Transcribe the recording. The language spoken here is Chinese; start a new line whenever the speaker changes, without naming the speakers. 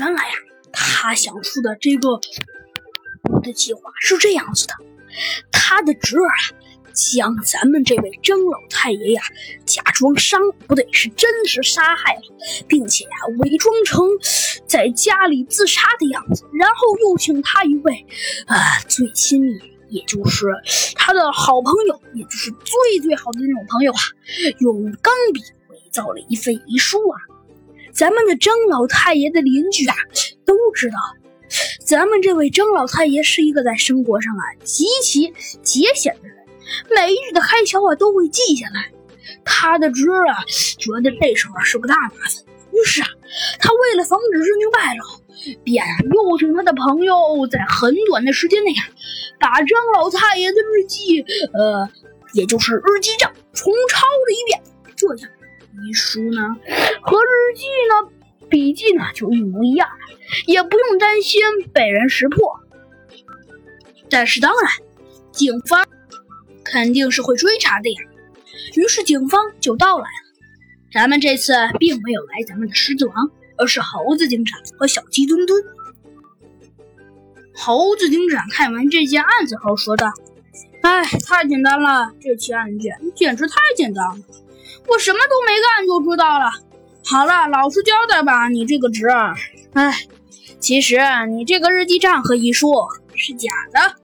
原来呀，他想出的这个的计划是这样子的：他的侄儿啊，将咱们这位曾老太爷呀，假装伤，不对，是真实杀害了，并且呀，伪装成在家里自杀的样子，然后又请他一位啊最亲密，也就是他的好朋友，也就是最最好的那种朋友啊，用钢笔伪造了一份遗书啊。咱们的张老太爷的邻居啊，都知道，咱们这位张老太爷是一个在生活上啊极其节俭的人，每日的开销啊都会记下来。他的侄儿啊觉得这事儿是个大麻烦，于是啊，他为了防止事情败露，便又请他的朋友在很短的时间内啊，把张老太爷的日记，呃，也就是日记账重抄了一遍，这样。遗书呢，和日记呢，笔记呢，就一模一样，也不用担心被人识破。但是当然，警方肯定是会追查的呀。于是警方就到来了。咱们这次并没有来咱们的狮子王，而是猴子警长和小鸡墩墩。猴子警长看完这件案子后说道：“哎，太简单了，这起案件简直太简单了。”我什么都没干就知道了。好了，老实交代吧，你这个侄儿。哎，其实你这个日记账和遗书是假的。